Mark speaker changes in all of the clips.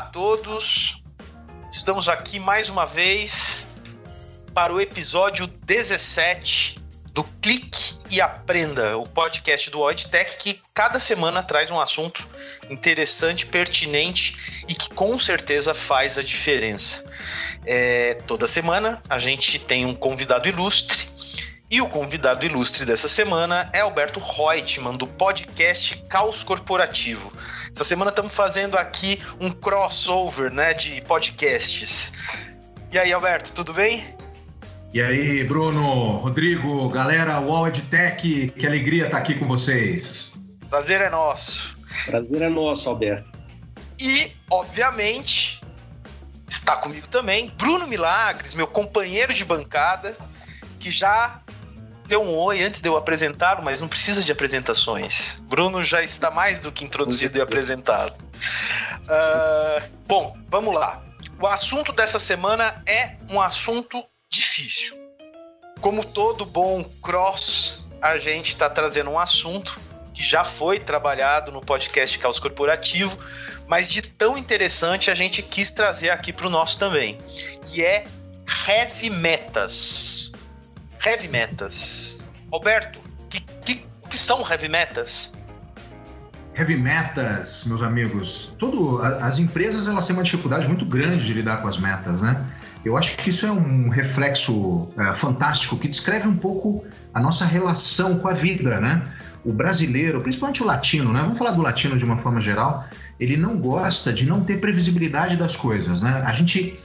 Speaker 1: a todos. Estamos aqui mais uma vez para o episódio 17 do Clique e Aprenda, o podcast do OidTech que cada semana traz um assunto interessante, pertinente e que com certeza faz a diferença. É, toda semana a gente tem um convidado ilustre e o convidado ilustre dessa semana é Alberto Reutemann, do podcast Caos Corporativo. Essa semana estamos fazendo aqui um crossover né, de podcasts. E aí, Alberto, tudo bem?
Speaker 2: E aí, Bruno, Rodrigo, galera, World Tech, que alegria estar aqui com vocês.
Speaker 1: Prazer é nosso.
Speaker 3: Prazer é nosso, Alberto.
Speaker 1: E, obviamente, está comigo também Bruno Milagres, meu companheiro de bancada, que já deu um oi antes de eu apresentá-lo, mas não precisa de apresentações. Bruno já está mais do que introduzido e apresentado. Uh, bom, vamos lá. O assunto dessa semana é um assunto difícil. Como todo bom cross, a gente está trazendo um assunto que já foi trabalhado no podcast Caos Corporativo, mas de tão interessante a gente quis trazer aqui para o nosso também, que é heavy metas heavy metas. Alberto, que, que, que são heavy metas?
Speaker 2: Heavy metas, meus amigos, todo, as empresas elas têm uma dificuldade muito grande de lidar com as metas, né? Eu acho que isso é um reflexo é, fantástico que descreve um pouco a nossa relação com a vida, né? O brasileiro, principalmente o latino, né? Vamos falar do latino de uma forma geral, ele não gosta de não ter previsibilidade das coisas, né? A gente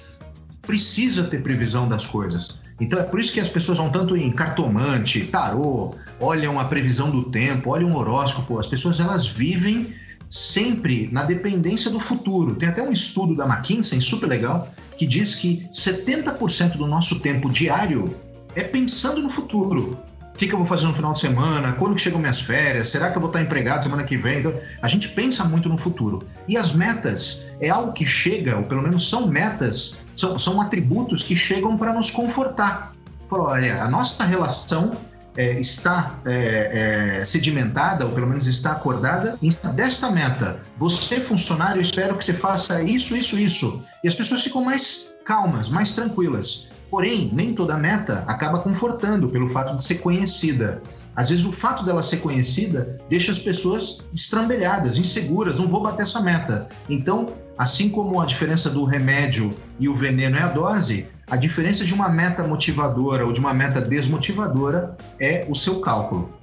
Speaker 2: precisa ter previsão das coisas. Então é por isso que as pessoas vão tanto em cartomante, tarô, olham a previsão do tempo, olham o horóscopo. As pessoas elas vivem sempre na dependência do futuro. Tem até um estudo da McKinsey super legal que diz que 70% do nosso tempo diário é pensando no futuro. O que, que, eu vou fazer no final de semana? Quando que chegam minhas férias? Será que eu vou estar empregado semana que vem? Então, a gente pensa muito no futuro. E as metas é algo que chega, ou pelo menos são metas, são, são atributos que chegam para nos confortar. Falou, olha, a nossa relação é, está é, é, sedimentada, ou pelo menos está acordada, desta meta. Você, funcionário, espero que você faça isso, isso, isso. E as pessoas ficam mais calmas, mais tranquilas. Porém, nem toda meta acaba confortando pelo fato de ser conhecida. Às vezes o fato dela ser conhecida deixa as pessoas estrambelhadas, inseguras, não vou bater essa meta. Então, assim como a diferença do remédio e o veneno é a dose, a diferença de uma meta motivadora ou de uma meta desmotivadora é o seu cálculo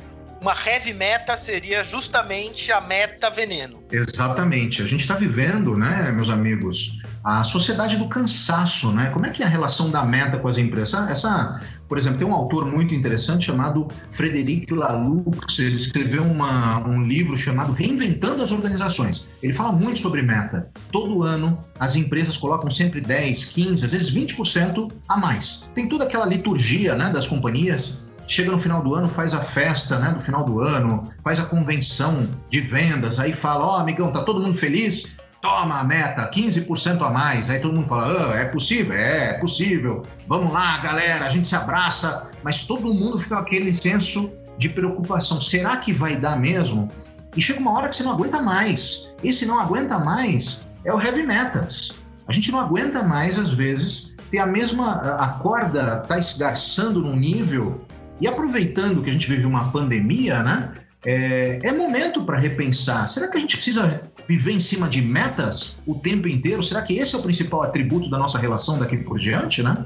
Speaker 1: uma heavy meta seria justamente a meta veneno.
Speaker 2: Exatamente. A gente está vivendo, né, meus amigos, a sociedade do cansaço, né? Como é que é a relação da meta com as empresas? Essa, por exemplo, tem um autor muito interessante chamado Frederic Laloux, ele escreveu uma, um livro chamado Reinventando as Organizações. Ele fala muito sobre meta. Todo ano, as empresas colocam sempre 10, 15, às vezes 20% a mais. Tem toda aquela liturgia né, das companhias chega no final do ano, faz a festa, né, do final do ano, faz a convenção de vendas, aí fala, ó, oh, amigão, tá todo mundo feliz? Toma a meta, 15% a mais. Aí todo mundo fala, oh, é possível? É, é possível. Vamos lá, galera, a gente se abraça, mas todo mundo fica com aquele senso de preocupação. Será que vai dar mesmo? E chega uma hora que você não aguenta mais. Esse não aguenta mais é o heavy metas. A gente não aguenta mais, às vezes, ter a mesma. A corda tá esgarçando num nível e aproveitando que a gente vive uma pandemia, né? É, é momento para repensar. Será que a gente precisa viver em cima de metas o tempo inteiro? Será que esse é o principal atributo da nossa relação daqui por diante, né?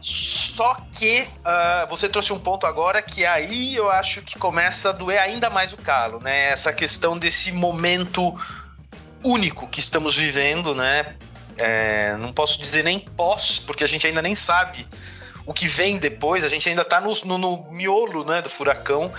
Speaker 1: Só que uh, você trouxe um ponto agora que aí eu acho que começa a doer ainda mais o calo, né? Essa questão desse momento único que estamos vivendo, né? É, não posso dizer nem pós, porque a gente ainda nem sabe o que vem depois, a gente ainda está no, no, no, miolo né, do furacão.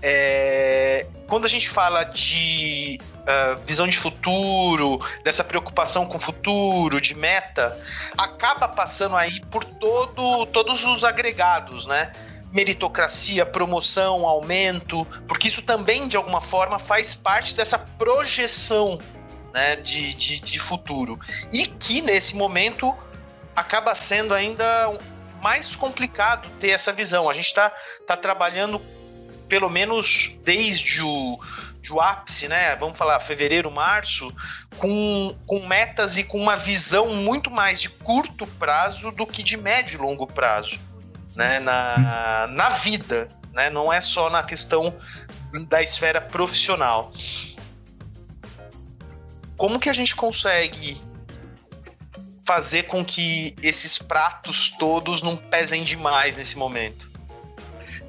Speaker 1: É, quando a gente fala de uh, visão de futuro, dessa preocupação com o futuro, de meta, acaba passando aí por todo, todos os agregados, né? meritocracia, promoção, aumento, porque isso também, de alguma forma, faz parte dessa projeção né, de, de, de futuro. E que, nesse momento, acaba sendo ainda mais complicado ter essa visão. A gente está tá trabalhando, pelo menos desde o de ápice, né? Vamos falar fevereiro, março, com, com metas e com uma visão muito mais de curto prazo do que de médio e longo prazo, né? Na, na vida, né? Não é só na questão da esfera profissional. Como que a gente consegue fazer com que esses pratos todos não pesem demais nesse momento?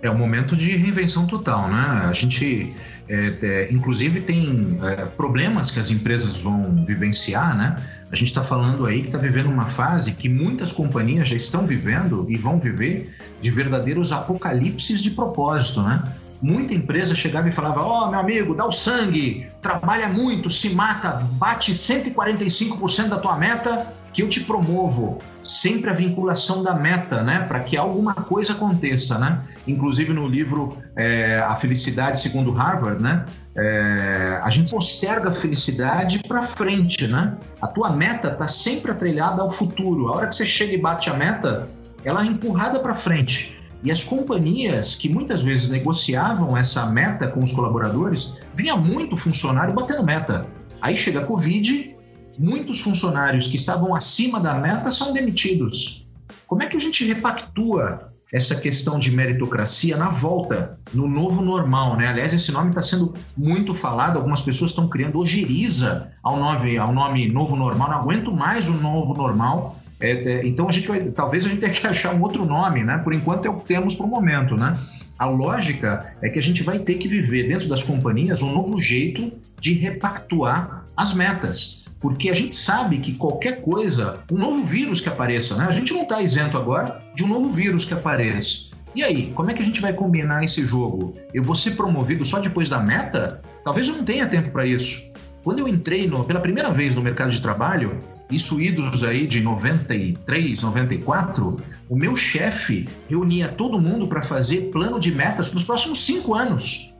Speaker 2: É um momento de reinvenção total, né? A gente, é, é, inclusive, tem é, problemas que as empresas vão vivenciar, né? A gente está falando aí que está vivendo uma fase que muitas companhias já estão vivendo e vão viver de verdadeiros apocalipses de propósito, né? Muita empresa chegava e falava: Ó, oh, meu amigo, dá o sangue, trabalha muito, se mata, bate 145% da tua meta que eu te promovo sempre a vinculação da meta, né, para que alguma coisa aconteça, né? Inclusive no livro é, A Felicidade segundo Harvard, né, é, a gente posterga a felicidade para frente, né? A tua meta está sempre atrelhada ao futuro. A hora que você chega e bate a meta, ela é empurrada para frente. E as companhias que muitas vezes negociavam essa meta com os colaboradores, vinha muito funcionário batendo meta. Aí chega a Covid muitos funcionários que estavam acima da meta são demitidos. Como é que a gente repactua essa questão de meritocracia na volta, no novo normal, né? Aliás, esse nome está sendo muito falado, algumas pessoas estão criando ojeriza ao nome, ao nome novo normal, não aguento mais o novo normal. É, é, então a gente vai, talvez a gente tenha que achar um outro nome, né? Por enquanto é o que temos para o momento, né? A lógica é que a gente vai ter que viver dentro das companhias um novo jeito de repactuar as metas porque a gente sabe que qualquer coisa, um novo vírus que apareça, né? A gente não está isento agora de um novo vírus que apareça. E aí, como é que a gente vai combinar esse jogo? Eu vou ser promovido só depois da meta? Talvez eu não tenha tempo para isso. Quando eu entrei no, pela primeira vez no mercado de trabalho, isso idos aí de 93, 94, o meu chefe reunia todo mundo para fazer plano de metas para os próximos cinco anos.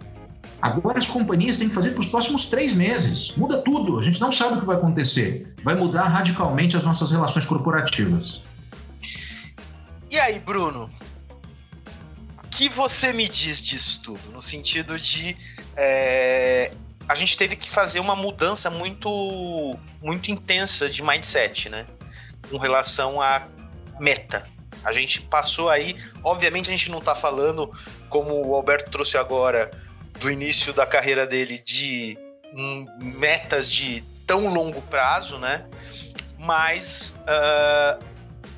Speaker 2: Agora as companhias têm que fazer para os próximos três meses. Muda tudo, a gente não sabe o que vai acontecer. Vai mudar radicalmente as nossas relações corporativas.
Speaker 1: E aí, Bruno? O que você me diz disso tudo? No sentido de. É, a gente teve que fazer uma mudança muito, muito intensa de mindset, né? Com relação à meta. A gente passou aí. Obviamente, a gente não está falando, como o Alberto trouxe agora, do início da carreira dele de metas de tão longo prazo, né? Mas uh,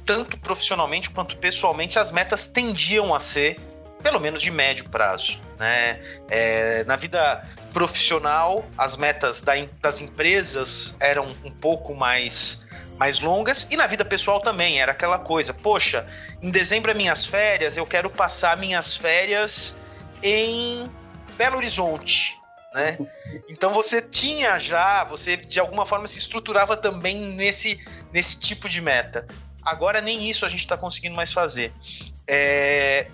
Speaker 1: tanto profissionalmente quanto pessoalmente as metas tendiam a ser pelo menos de médio prazo, né? É, na vida profissional as metas da, das empresas eram um pouco mais mais longas e na vida pessoal também era aquela coisa, poxa, em dezembro é minhas férias, eu quero passar minhas férias em Belo Horizonte, né? Então você tinha já, você de alguma forma se estruturava também nesse, nesse tipo de meta. Agora nem isso a gente está conseguindo mais fazer. É...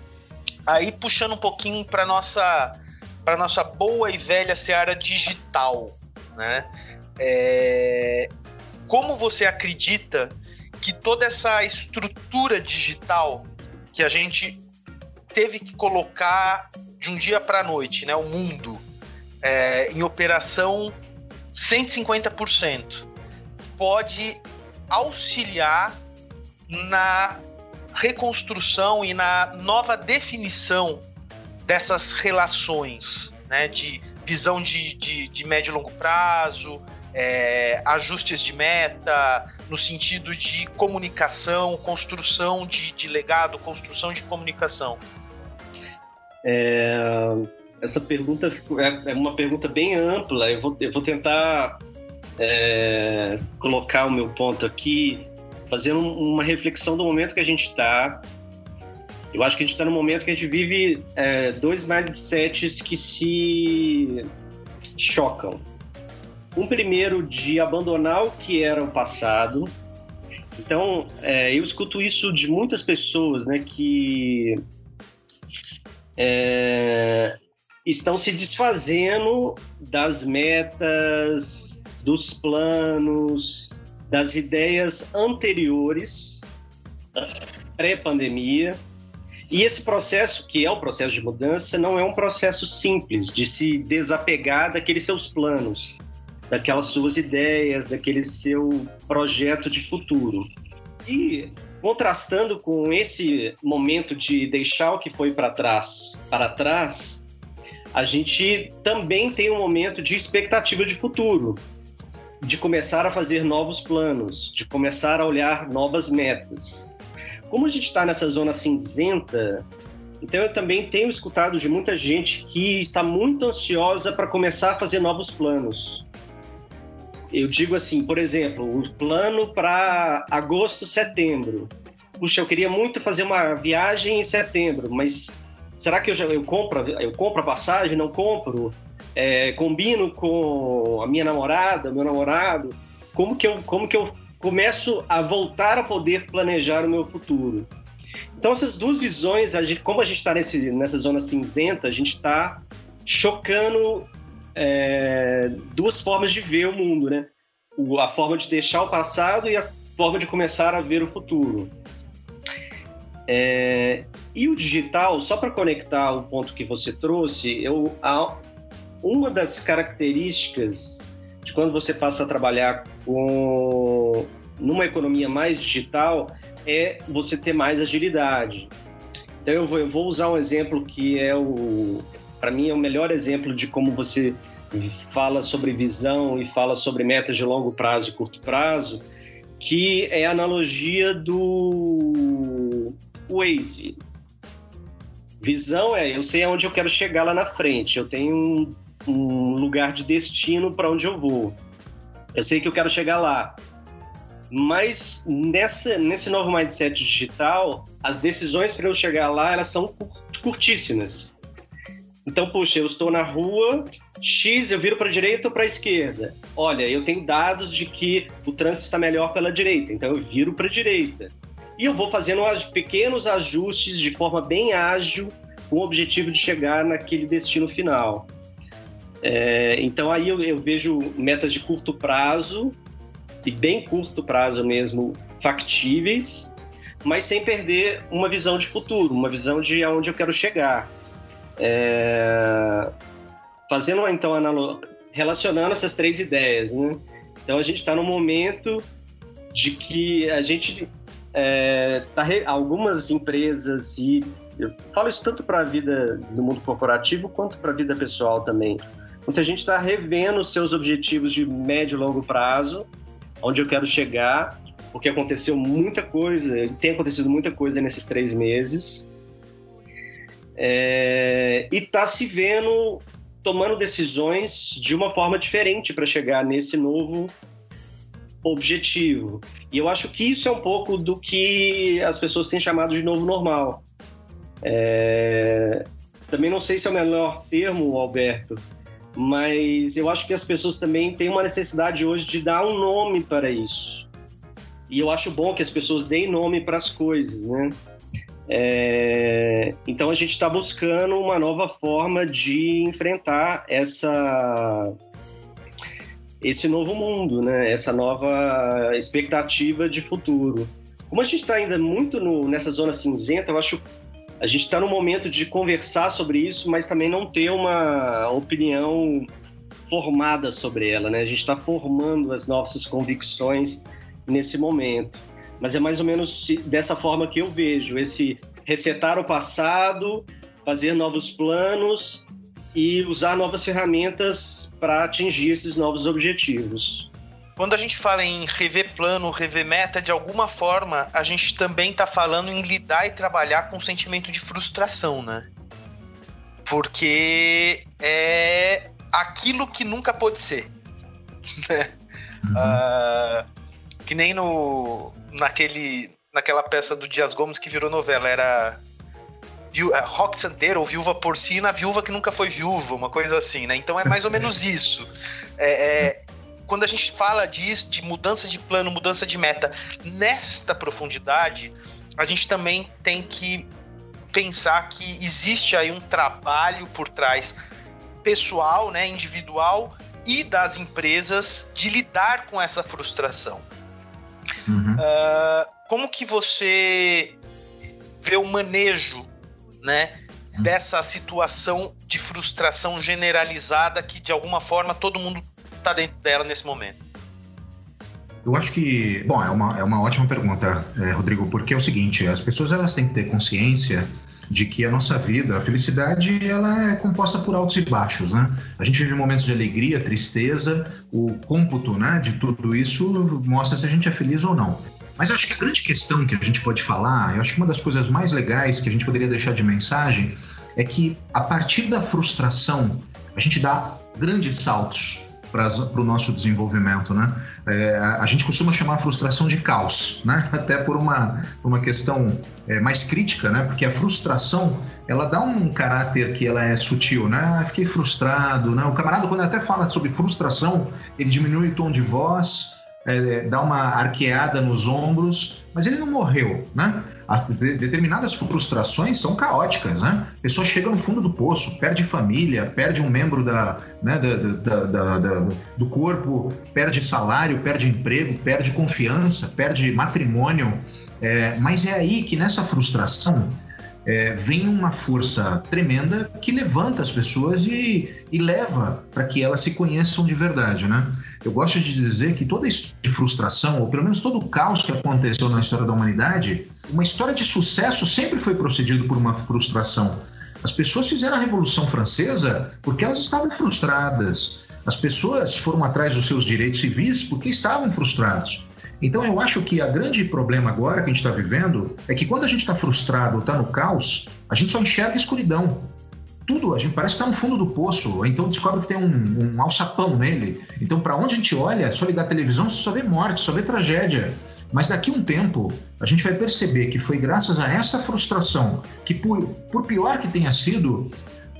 Speaker 1: Aí puxando um pouquinho para nossa para nossa boa e velha seara digital, né? É... Como você acredita que toda essa estrutura digital que a gente teve que colocar de um dia para a noite, né, o mundo é, em operação 150%, pode auxiliar na reconstrução e na nova definição dessas relações, né, de visão de, de, de médio e longo prazo, é, ajustes de meta, no sentido de comunicação, construção de, de legado, construção de comunicação.
Speaker 3: É, essa pergunta é, é uma pergunta bem ampla. Eu vou, eu vou tentar é, colocar o meu ponto aqui, fazendo uma reflexão do momento que a gente está. Eu acho que a gente está no momento que a gente vive é, dois mindsets que se chocam. Um primeiro de abandonar o que era o passado. Então, é, eu escuto isso de muitas pessoas, né, que é, estão se desfazendo das metas, dos planos, das ideias anteriores, pré-pandemia, E esse processo, que é o processo de mudança, não é um processo simples de se desapegar daqueles seus planos, daquelas suas ideias, daquele seu projeto de futuro. E contrastando com esse momento de deixar o que foi para trás para trás, a gente também tem um momento de expectativa de futuro, de começar a fazer novos planos, de começar a olhar novas metas. Como a gente está nessa zona cinzenta, então eu também tenho escutado de muita gente que está muito ansiosa para começar a fazer novos planos. Eu digo assim, por exemplo, o plano para agosto, setembro. Puxa, eu queria muito fazer uma viagem em setembro, mas será que eu já eu compro, eu compro a passagem? Não compro? É, combino com a minha namorada, meu namorado? Como que eu, como que eu começo a voltar a poder planejar o meu futuro? Então essas duas visões, a gente, como a gente está nessa zona cinzenta, a gente está chocando é, duas formas de ver o mundo, né? O, a forma de deixar o passado e a forma de começar a ver o futuro. É, e o digital, só para conectar o ponto que você trouxe, eu, a, uma das características de quando você passa a trabalhar com numa economia mais digital é você ter mais agilidade. Então eu vou, eu vou usar um exemplo que é o para mim é o melhor exemplo de como você fala sobre visão e fala sobre metas de longo prazo e curto prazo, que é a analogia do Waze. Visão é, eu sei aonde eu quero chegar lá na frente, eu tenho um, um lugar de destino para onde eu vou. Eu sei que eu quero chegar lá. Mas nessa, nesse novo mindset digital, as decisões para eu chegar lá, elas são curtíssimas. Então, puxa, eu estou na rua, X, eu viro para a direita ou para a esquerda. Olha, eu tenho dados de que o trânsito está melhor pela direita, então eu viro para a direita. E eu vou fazendo pequenos ajustes de forma bem ágil, com o objetivo de chegar naquele destino final. É, então aí eu, eu vejo metas de curto prazo, e bem curto prazo mesmo, factíveis, mas sem perder uma visão de futuro, uma visão de aonde eu quero chegar. É... Fazendo então relacionando essas três ideias, né? Então a gente está no momento de que a gente é, tá re... algumas empresas e eu falo isso tanto para a vida do mundo corporativo quanto para a vida pessoal também. Muita gente está revendo seus objetivos de médio e longo prazo, onde eu quero chegar, porque aconteceu muita coisa, tem acontecido muita coisa nesses três meses é, e está se vendo tomando decisões de uma forma diferente para chegar nesse novo objetivo. E eu acho que isso é um pouco do que as pessoas têm chamado de novo normal. É, também não sei se é o melhor termo, Alberto, mas eu acho que as pessoas também têm uma necessidade hoje de dar um nome para isso. E eu acho bom que as pessoas deem nome para as coisas, né? É, então a gente está buscando uma nova forma de enfrentar essa esse novo mundo, né? Essa nova expectativa de futuro. Como a gente está ainda muito no, nessa zona cinzenta, eu acho a gente está no momento de conversar sobre isso, mas também não ter uma opinião formada sobre ela, né? A gente está formando as nossas convicções nesse momento mas é mais ou menos dessa forma que eu vejo esse resetar o passado, fazer novos planos e usar novas ferramentas para atingir esses novos objetivos.
Speaker 1: Quando a gente fala em rever plano, rever meta, de alguma forma, a gente também está falando em lidar e trabalhar com o sentimento de frustração, né? Porque é aquilo que nunca pode ser. Né? Uhum. Uh, que nem no, naquele, naquela peça do Dias Gomes que virou novela, era viu, é, Rock Santeiro ou Viúva Porcina, viúva que nunca foi viúva, uma coisa assim, né? Então é mais ou menos isso. É, é, quando a gente fala disso, de mudança de plano, mudança de meta, nesta profundidade, a gente também tem que pensar que existe aí um trabalho por trás pessoal, né, individual e das empresas de lidar com essa frustração. Uhum. Uh, como que você vê o manejo né? Dessa situação de frustração generalizada que de alguma forma todo mundo está dentro dela nesse momento.
Speaker 2: Eu acho que, bom, é uma, é uma ótima pergunta, é, Rodrigo, porque é o seguinte, as pessoas elas têm que ter consciência de que a nossa vida, a felicidade, ela é composta por altos e baixos, né? A gente vive momentos de alegria, tristeza, o cômputo, né, de tudo isso mostra se a gente é feliz ou não. Mas eu acho que a grande questão que a gente pode falar, eu acho que uma das coisas mais legais que a gente poderia deixar de mensagem é que a partir da frustração a gente dá grandes saltos para o nosso desenvolvimento, né? É, a, gente costuma chamar a frustração de caos, né? Até por uma, uma questão é, mais crítica, né? Porque a frustração, ela dá um caráter que ela é sutil, né? Ah, fiquei frustrado, né? O camarada, quando até fala sobre frustração, ele diminui o tom de voz, é, dá uma arqueada nos ombros, mas ele não morreu, né? determinadas frustrações são caóticas, né? A pessoa chega no fundo do poço, perde família, perde um membro da, né, da, da, da, do corpo, perde salário, perde emprego, perde confiança, perde matrimônio. É, mas é aí que nessa frustração é, vem uma força tremenda que levanta as pessoas e, e leva para que elas se conheçam de verdade, né? Eu gosto de dizer que toda de frustração, ou pelo menos todo o caos que aconteceu na história da humanidade, uma história de sucesso sempre foi procedido por uma frustração. As pessoas fizeram a Revolução Francesa porque elas estavam frustradas. As pessoas foram atrás dos seus direitos civis porque estavam frustrados. Então eu acho que o grande problema agora que a gente está vivendo é que quando a gente está frustrado ou está no caos, a gente só enxerga escuridão. Tudo, a gente parece que está no fundo do poço, então descobre que tem um, um alçapão nele. Então, para onde a gente olha, é só ligar a televisão, você só vê morte, só vê tragédia. Mas daqui a um tempo, a gente vai perceber que foi graças a essa frustração, que por, por pior que tenha sido,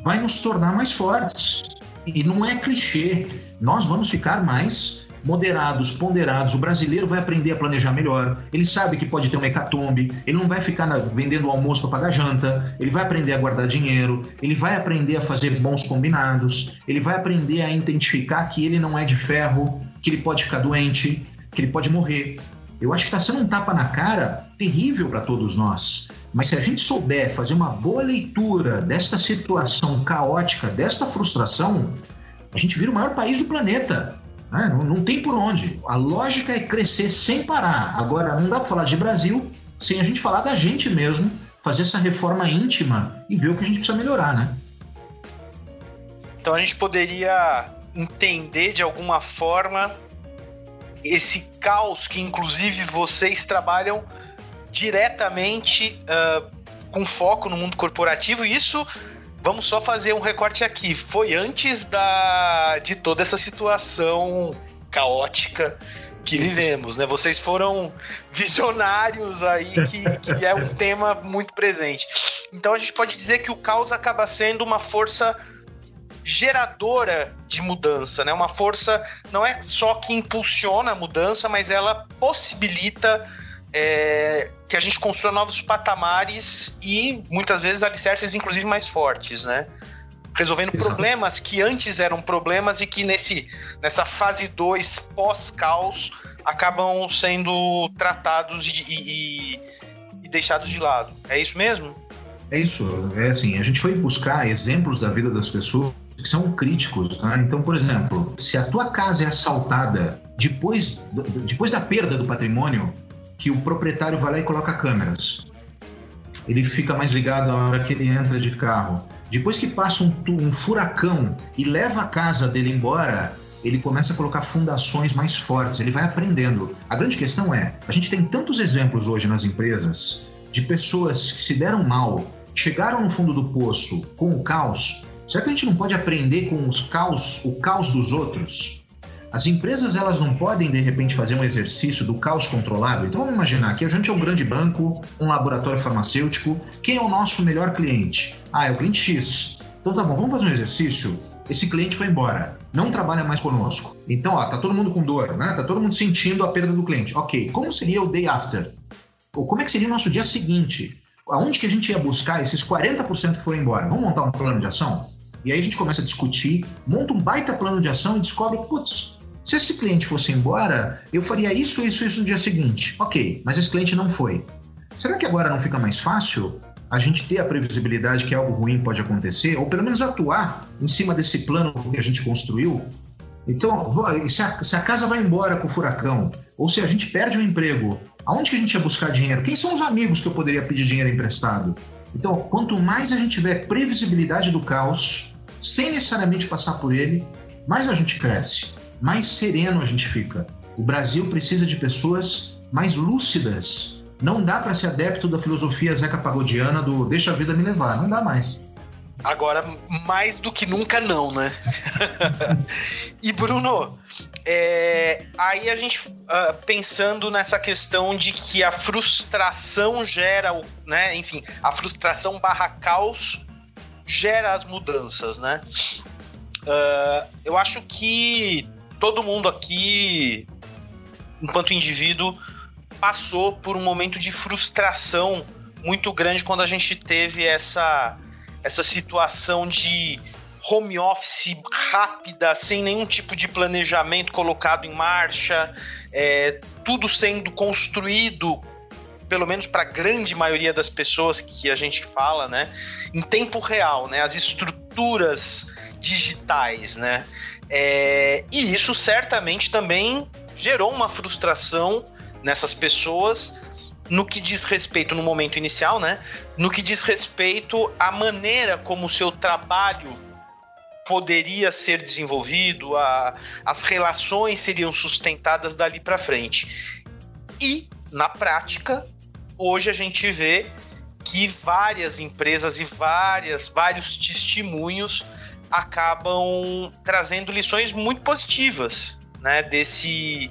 Speaker 2: vai nos tornar mais fortes. E não é clichê, nós vamos ficar mais moderados, ponderados. O brasileiro vai aprender a planejar melhor. Ele sabe que pode ter uma hecatombe. Ele não vai ficar na, vendendo almoço para pagar janta. Ele vai aprender a guardar dinheiro. Ele vai aprender a fazer bons combinados. Ele vai aprender a identificar que ele não é de ferro, que ele pode ficar doente, que ele pode morrer. Eu acho que está sendo um tapa na cara terrível para todos nós. Mas se a gente souber fazer uma boa leitura desta situação caótica, desta frustração, a gente vira o maior país do planeta. Né? Não, não tem por onde. A lógica é crescer sem parar. Agora, não dá para falar de Brasil sem a gente falar da gente mesmo, fazer essa reforma íntima e ver o que a gente precisa melhorar, né?
Speaker 1: Então a gente poderia entender de alguma forma esse caos que inclusive vocês trabalham diretamente uh, com foco no mundo corporativo. E isso vamos só fazer um recorte aqui. Foi antes da, de toda essa situação caótica que vivemos, né? Vocês foram visionários aí, que, que é um tema muito presente. Então a gente pode dizer que o caos acaba sendo uma força geradora de mudança, né? Uma força não é só que impulsiona a mudança, mas ela possibilita é, que a gente construa novos patamares e muitas vezes alicerces, inclusive, mais fortes, né? Resolvendo Exato. problemas que antes eram problemas e que nesse, nessa fase 2 pós-caos acabam sendo tratados e, e, e deixados de lado. É isso mesmo?
Speaker 2: É isso. É assim, a gente foi buscar exemplos da vida das pessoas que são críticos. Tá? Então, por exemplo, se a tua casa é assaltada depois, depois da perda do patrimônio, que o proprietário vai lá e coloca câmeras. Ele fica mais ligado na hora que ele entra de carro. Depois que passa um, um furacão e leva a casa dele embora, ele começa a colocar fundações mais fortes, ele vai aprendendo. A grande questão é, a gente tem tantos exemplos hoje nas empresas de pessoas que se deram mal, chegaram no fundo do poço com o caos. Será que a gente não pode aprender com os caos, o caos dos outros? As empresas elas não podem de repente fazer um exercício do caos controlado. Então vamos imaginar que a gente é um grande banco, um laboratório farmacêutico. Quem é o nosso melhor cliente? Ah, é o cliente X. Então tá bom, vamos fazer um exercício. Esse cliente foi embora, não trabalha mais conosco. Então, ó, tá todo mundo com dor, né? Tá todo mundo sentindo a perda do cliente. Ok, como seria o day after? Ou como é que seria o nosso dia seguinte? Aonde que a gente ia buscar esses 40% que foram embora? Vamos montar um plano de ação? E aí a gente começa a discutir, monta um baita plano de ação e descobre, putz, se esse cliente fosse embora, eu faria isso, isso, isso no dia seguinte. Ok, mas esse cliente não foi. Será que agora não fica mais fácil a gente ter a previsibilidade que algo ruim pode acontecer, ou pelo menos atuar em cima desse plano que a gente construiu. Então, se a, se a casa vai embora com o furacão, ou se a gente perde o um emprego, aonde que a gente ia buscar dinheiro? Quem são os amigos que eu poderia pedir dinheiro emprestado? Então, quanto mais a gente tiver previsibilidade do caos, sem necessariamente passar por ele, mais a gente cresce, mais sereno a gente fica. O Brasil precisa de pessoas mais lúcidas não dá para ser adepto da filosofia Zeca Pagodiana do deixa a vida me levar. Não dá mais.
Speaker 1: Agora, mais do que nunca, não, né? e Bruno, é, aí a gente uh, pensando nessa questão de que a frustração gera, né? Enfim, a frustração barra caos gera as mudanças, né? Uh, eu acho que todo mundo aqui, enquanto indivíduo, passou por um momento de frustração muito grande quando a gente teve essa, essa situação de home office rápida, sem nenhum tipo de planejamento colocado em marcha, é, tudo sendo construído, pelo menos para a grande maioria das pessoas que a gente fala, né, em tempo real, né, as estruturas digitais, né, é, e isso certamente também gerou uma frustração nessas pessoas no que diz respeito no momento inicial, né? No que diz respeito à maneira como o seu trabalho poderia ser desenvolvido, a, as relações seriam sustentadas dali para frente. E na prática, hoje a gente vê que várias empresas e várias vários testemunhos acabam trazendo lições muito positivas, né, desse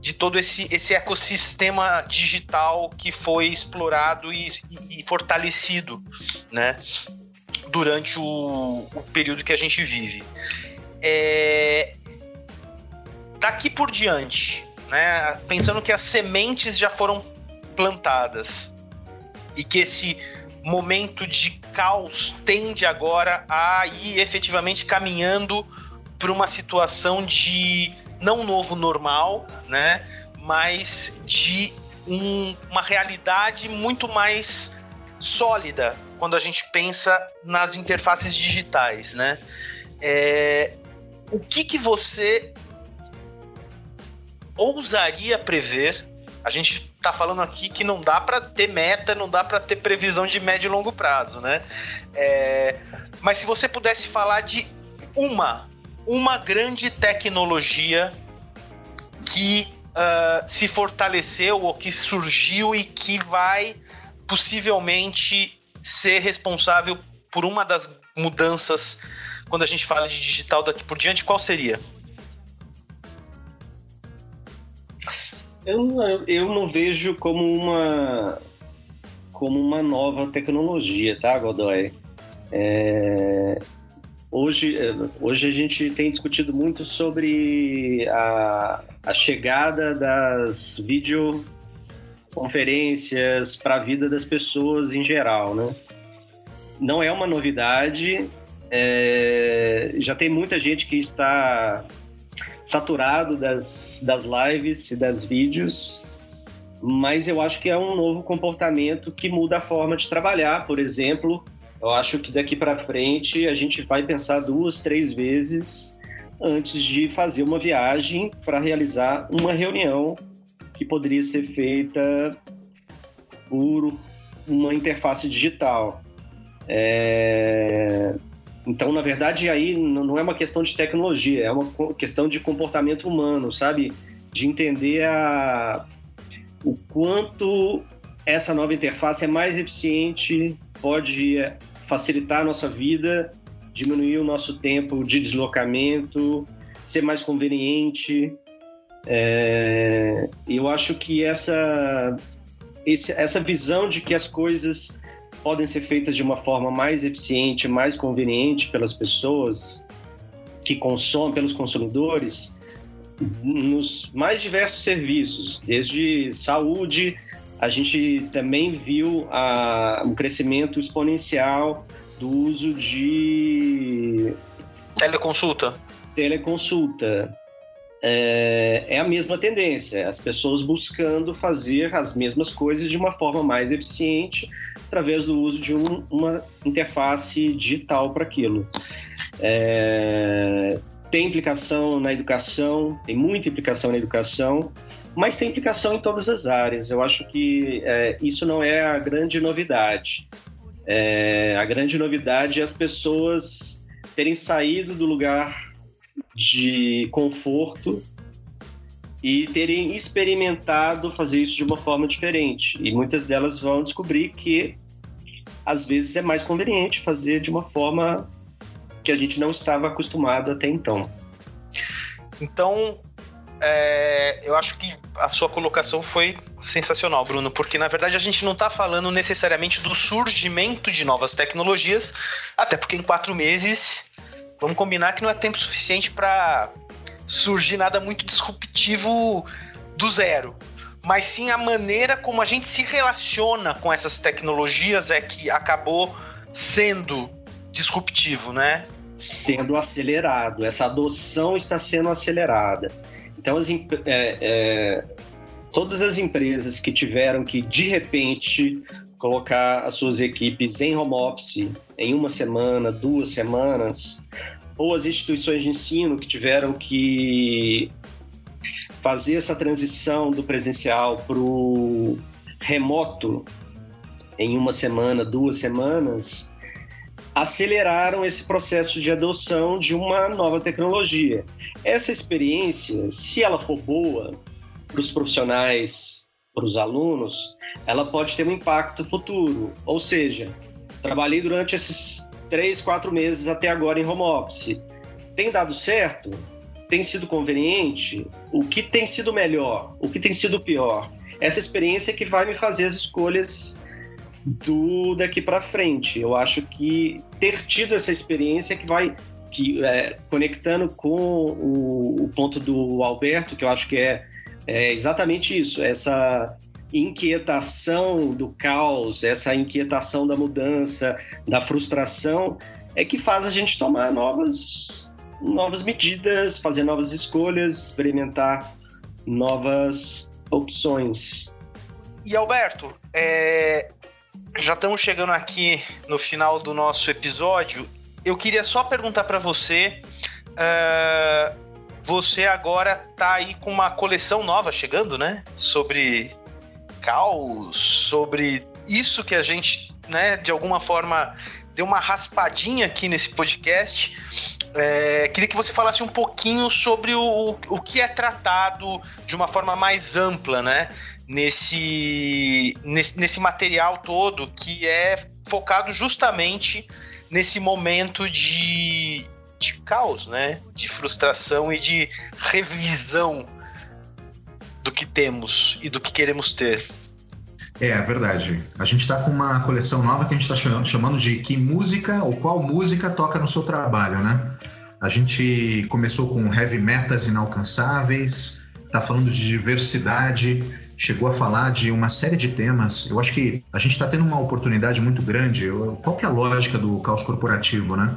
Speaker 1: de todo esse, esse ecossistema digital que foi explorado e, e fortalecido, né? Durante o, o, período que a gente vive. É... Daqui por diante, né? Pensando que as sementes já foram plantadas e que esse momento de caos tende agora a ir efetivamente caminhando para uma situação de não novo normal, né? Mas de um, uma realidade muito mais sólida quando a gente pensa nas interfaces digitais, né? É, o que, que você ousaria prever? A gente está falando aqui que não dá para ter meta, não dá para ter previsão de médio e longo prazo, né? É, mas se você pudesse falar de uma uma grande tecnologia que uh, se fortaleceu ou que surgiu e que vai possivelmente ser responsável por uma das mudanças quando a gente fala de digital daqui por diante, qual seria?
Speaker 3: Eu, eu não vejo como uma como uma nova tecnologia, tá, Godoy? É, Hoje, eh, hoje a gente tem discutido muito sobre a, a chegada das videoconferências para a vida das pessoas em geral, né? Não é uma novidade, é, já tem muita gente que está saturado das, das lives e das vídeos, mas eu acho que é um novo comportamento que muda a forma de trabalhar, por exemplo, eu acho que daqui para frente a gente vai pensar duas, três vezes antes de fazer uma viagem para realizar uma reunião que poderia ser feita por uma interface digital. É... Então, na verdade, aí não é uma questão de tecnologia, é uma questão de comportamento humano, sabe? De entender a... o quanto essa nova interface é mais eficiente, pode facilitar a nossa vida, diminuir o nosso tempo de deslocamento, ser mais conveniente. É, eu acho que essa, essa visão de que as coisas podem ser feitas de uma forma mais eficiente, mais conveniente pelas pessoas que consomem, pelos consumidores, nos mais diversos serviços, desde saúde a gente também viu a, um crescimento exponencial do uso de
Speaker 1: teleconsulta.
Speaker 3: Teleconsulta. É, é, a mesma tendência, as pessoas buscando fazer as mesmas coisas de uma forma mais eficiente através do uso de um, uma interface digital para aquilo. É, tem implicação na educação, tem muita implicação na educação, mas tem implicação em todas as áreas. Eu acho que é, isso não é a grande novidade. É, a grande novidade é as pessoas terem saído do lugar de conforto e terem experimentado fazer isso de uma forma diferente. E muitas delas vão descobrir que às vezes é mais conveniente fazer de uma forma que a gente não estava acostumado até então.
Speaker 1: Então, é, eu acho que a sua colocação foi sensacional, Bruno, porque na verdade a gente não está falando necessariamente do surgimento de novas tecnologias, até porque em quatro meses Vamos combinar que não é tempo suficiente para surgir nada muito disruptivo do zero. Mas sim a maneira como a gente se relaciona com essas tecnologias é que acabou sendo disruptivo, né?
Speaker 3: Sendo acelerado. Essa adoção está sendo acelerada. Então, as, é, é, todas as empresas que tiveram que, de repente, colocar as suas equipes em home office em uma semana, duas semanas, ou as instituições de ensino que tiveram que fazer essa transição do presencial para o remoto em uma semana, duas semanas, aceleraram esse processo de adoção de uma nova tecnologia. Essa experiência, se ela for boa para os profissionais, para os alunos, ela pode ter um impacto futuro. Ou seja, trabalhei durante esses três, quatro meses até agora em home office. Tem dado certo? Tem sido conveniente? O que tem sido melhor? O que tem sido pior? Essa experiência é que vai me fazer as escolhas do daqui para frente. Eu acho que ter tido essa experiência é que vai que é, conectando com o, o, ponto do Alberto, que eu acho que é, é exatamente isso, essa inquietação do caos, essa inquietação da mudança, da frustração, é que faz a gente tomar novas, novas medidas, fazer novas escolhas, experimentar novas opções.
Speaker 1: E Alberto, é... já estamos chegando aqui no final do nosso episódio. Eu queria só perguntar para você. Uh... Você agora está aí com uma coleção nova chegando, né? Sobre caos, sobre isso que a gente, né, de alguma forma deu uma raspadinha aqui nesse podcast. É, queria que você falasse um pouquinho sobre o, o que é tratado de uma forma mais ampla, né? Nesse, nesse, nesse material todo que é focado justamente nesse momento de, de caos, né? De frustração e de revisão do que temos e do que queremos ter.
Speaker 2: É, é verdade. A gente está com uma coleção nova que a gente está chamando de Que Música ou Qual Música Toca no Seu Trabalho, né? A gente começou com heavy metas inalcançáveis, está falando de diversidade, chegou a falar de uma série de temas. Eu acho que a gente está tendo uma oportunidade muito grande. Qual que é a lógica do caos corporativo, né?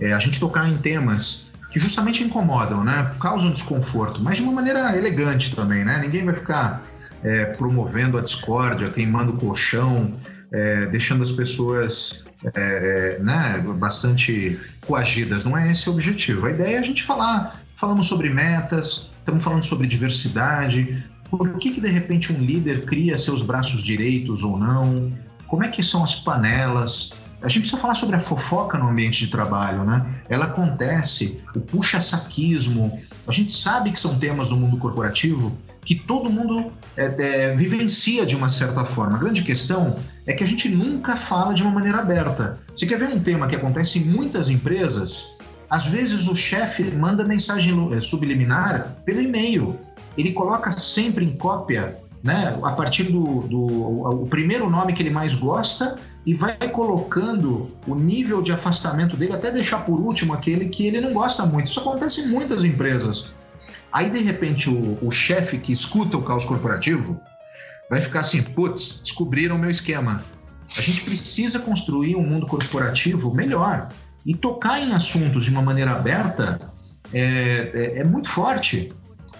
Speaker 2: É a gente tocar em temas que justamente incomodam, né? Causam desconforto, mas de uma maneira elegante também, né? Ninguém vai ficar é, promovendo a discórdia, queimando o colchão, é, deixando as pessoas é, é, né, bastante coagidas. Não é esse o objetivo. A ideia é a gente falar, falamos sobre metas, estamos falando sobre diversidade, por que, que de repente um líder cria seus braços direitos ou não, como é que são as panelas, a gente precisa falar sobre a fofoca no ambiente de trabalho, né? Ela acontece, o puxa-saquismo. A gente sabe que são temas do mundo corporativo que todo mundo é, é, vivencia de uma certa forma. A grande questão é que a gente nunca fala de uma maneira aberta. Você quer ver um tema que acontece em muitas empresas? Às vezes o chefe manda mensagem é, subliminar pelo e-mail. Ele coloca sempre em cópia né, a partir do, do o primeiro nome que ele mais gosta e vai colocando o nível de afastamento dele até deixar por último aquele que ele não gosta muito. Isso acontece em muitas empresas. Aí, de repente, o, o chefe que escuta o caos corporativo vai ficar assim: putz, descobriram o meu esquema. A gente precisa construir um mundo corporativo melhor. E tocar em assuntos de uma maneira aberta é, é, é muito forte.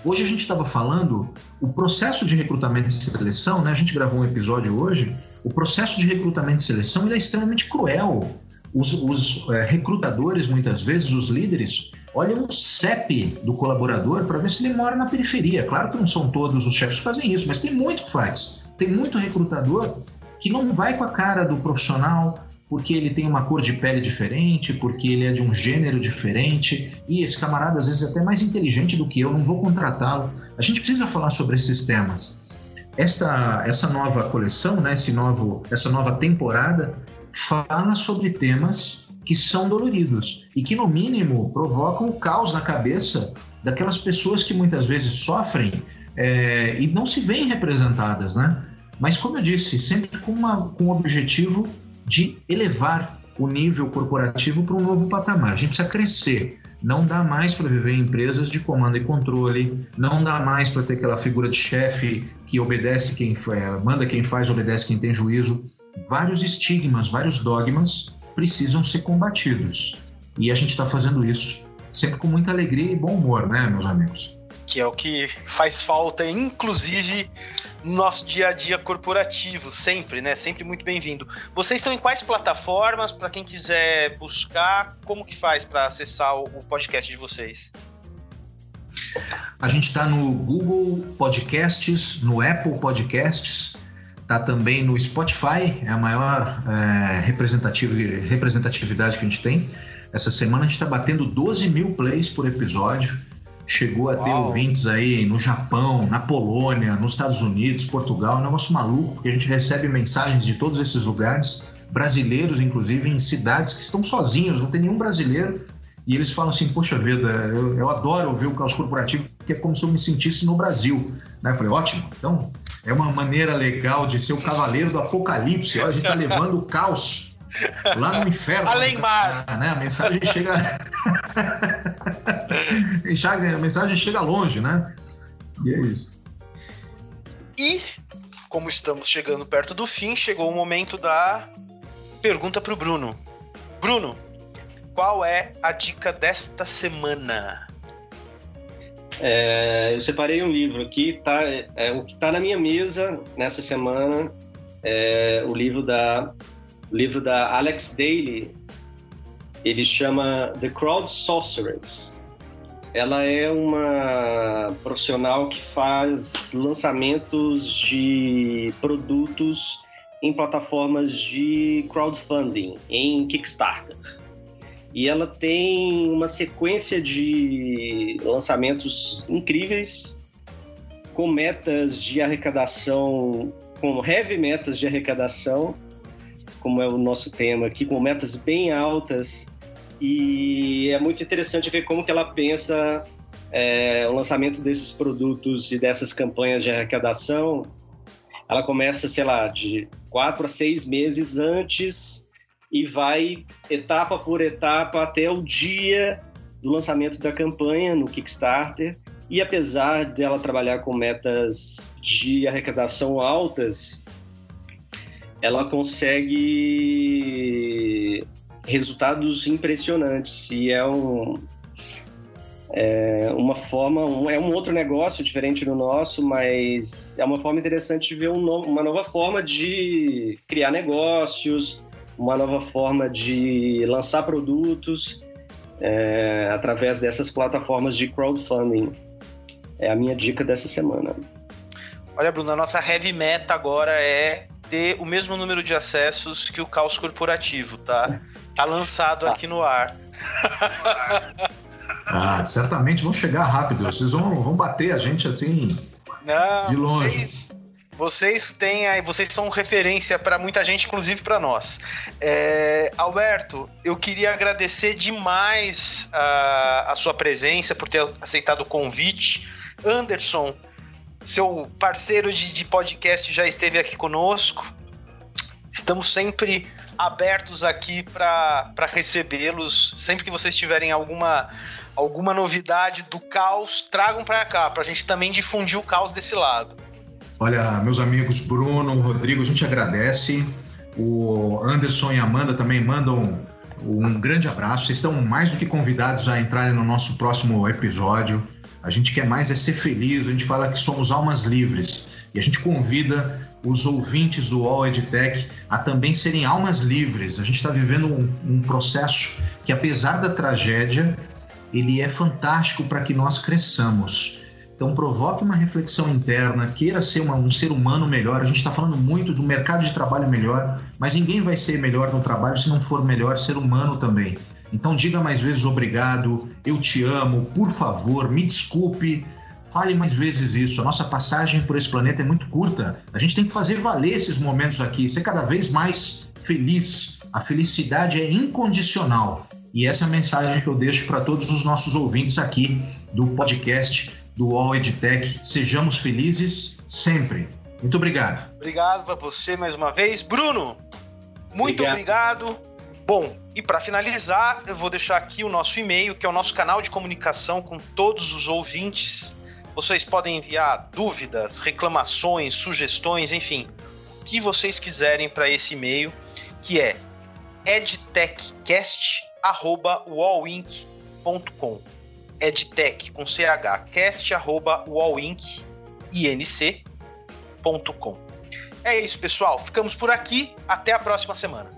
Speaker 2: Hoje a gente estava falando o processo de recrutamento e seleção, né? A gente gravou um episódio hoje. O processo de recrutamento e seleção é extremamente cruel. Os, os é, recrutadores, muitas vezes, os líderes, olham o CEP do colaborador para ver se ele mora na periferia. Claro que não são todos os chefes que fazem isso, mas tem muito que faz. Tem muito recrutador que não vai com a cara do profissional, porque ele tem uma cor de pele diferente, porque ele é de um gênero diferente, e esse camarada às vezes é até mais inteligente do que eu, não vou contratá-lo. A gente precisa falar sobre esses temas. Esta, essa nova coleção, né, esse novo, essa nova temporada, fala sobre temas que são doloridos e que, no mínimo, provocam caos na cabeça daquelas pessoas que muitas vezes sofrem é, e não se veem representadas, né? Mas, como eu disse, sempre com, uma, com objetivo de elevar o nível corporativo para um novo patamar. A gente precisa crescer. Não dá mais para viver em empresas de comando e controle, não dá mais para ter aquela figura de chefe que obedece quem manda quem faz, obedece quem tem juízo. Vários estigmas, vários dogmas precisam ser combatidos. E a gente está fazendo isso sempre com muita alegria e bom humor, né, meus amigos?
Speaker 1: Que é o que faz falta, inclusive no nosso dia a dia corporativo, sempre, né? Sempre muito bem-vindo. Vocês estão em quais plataformas? Para quem quiser buscar, como que faz para acessar o podcast de vocês?
Speaker 2: A gente está no Google Podcasts, no Apple Podcasts, tá também no Spotify, é a maior é, representatividade que a gente tem. Essa semana a gente está batendo 12 mil plays por episódio chegou a ter Uau. ouvintes aí no Japão, na Polônia, nos Estados Unidos, Portugal, é um negócio maluco, porque a gente recebe mensagens de todos esses lugares, brasileiros, inclusive, em cidades que estão sozinhos, não tem nenhum brasileiro, e eles falam assim, poxa vida, eu, eu adoro ouvir o caos corporativo, porque é como se eu me sentisse no Brasil. Né? Eu falei, ótimo, então é uma maneira legal de ser o cavaleiro do apocalipse, a gente está levando o caos lá no inferno.
Speaker 1: Além mar.
Speaker 2: Né? A mensagem chega... a mensagem chega longe, né? E é isso.
Speaker 1: E, como estamos chegando perto do fim, chegou o momento da pergunta para o Bruno. Bruno, qual é a dica desta semana?
Speaker 3: É, eu separei um livro aqui, tá, é, o que está na minha mesa nessa semana é o livro da, o livro da Alex Daly. Ele chama The Crowd Sorcerers ela é uma profissional que faz lançamentos de produtos em plataformas de crowdfunding, em Kickstarter. E ela tem uma sequência de lançamentos incríveis, com metas de arrecadação, com heavy metas de arrecadação, como é o nosso tema aqui, com metas bem altas e é muito interessante ver como que ela pensa é, o lançamento desses produtos e dessas campanhas de arrecadação. Ela começa, sei lá, de quatro a seis meses antes e vai etapa por etapa até o dia do lançamento da campanha no Kickstarter. E apesar dela trabalhar com metas de arrecadação altas, ela consegue resultados impressionantes. E é um é uma forma um, é um outro negócio diferente do nosso mas é uma forma interessante de ver um uma nova forma de criar negócios uma nova forma de lançar produtos é, através dessas plataformas de crowdfunding. É a minha dica dessa semana.
Speaker 1: Olha Bruno a nossa heavy meta agora é ter o mesmo número de acessos que o caos corporativo, tá? Tá lançado tá. aqui no ar.
Speaker 2: Ah, certamente vão chegar rápido. Vocês vão, vão bater a gente assim Não, de longe.
Speaker 1: Vocês, vocês têm aí, vocês são referência para muita gente, inclusive para nós. É, Alberto, eu queria agradecer demais a, a sua presença por ter aceitado o convite. Anderson, seu parceiro de, de podcast já esteve aqui conosco. Estamos sempre abertos aqui para recebê-los. Sempre que vocês tiverem alguma, alguma novidade do caos, tragam para cá, para a gente também difundir o caos desse lado.
Speaker 2: Olha, meus amigos Bruno, Rodrigo, a gente agradece. O Anderson e Amanda também mandam um grande abraço. Vocês estão mais do que convidados a entrarem no nosso próximo episódio. a gente quer mais é ser feliz, a gente fala que somos almas livres. E a gente convida os ouvintes do All EdTech a também serem almas livres. A gente está vivendo um, um processo que, apesar da tragédia, ele é fantástico para que nós cresçamos. Então, provoque uma reflexão interna, queira ser uma, um ser humano melhor. A gente está falando muito do mercado de trabalho melhor, mas ninguém vai ser melhor no trabalho se não for melhor ser humano também. Então, diga mais vezes obrigado, eu te amo, por favor, me desculpe. Fale mais vezes isso. A nossa passagem por esse planeta é muito curta. A gente tem que fazer valer esses momentos aqui, ser cada vez mais feliz. A felicidade é incondicional. E essa é a mensagem que eu deixo para todos os nossos ouvintes aqui do podcast do All EdTech. Sejamos felizes sempre. Muito obrigado.
Speaker 1: Obrigado para você mais uma vez. Bruno, muito obrigado. obrigado. Bom, e para finalizar, eu vou deixar aqui o nosso e-mail, que é o nosso canal de comunicação com todos os ouvintes. Vocês podem enviar dúvidas, reclamações, sugestões, enfim, o que vocês quiserem para esse e-mail, que é edtechcast@wallinc.com edtech com ch cast. É isso, pessoal. Ficamos por aqui. Até a próxima semana.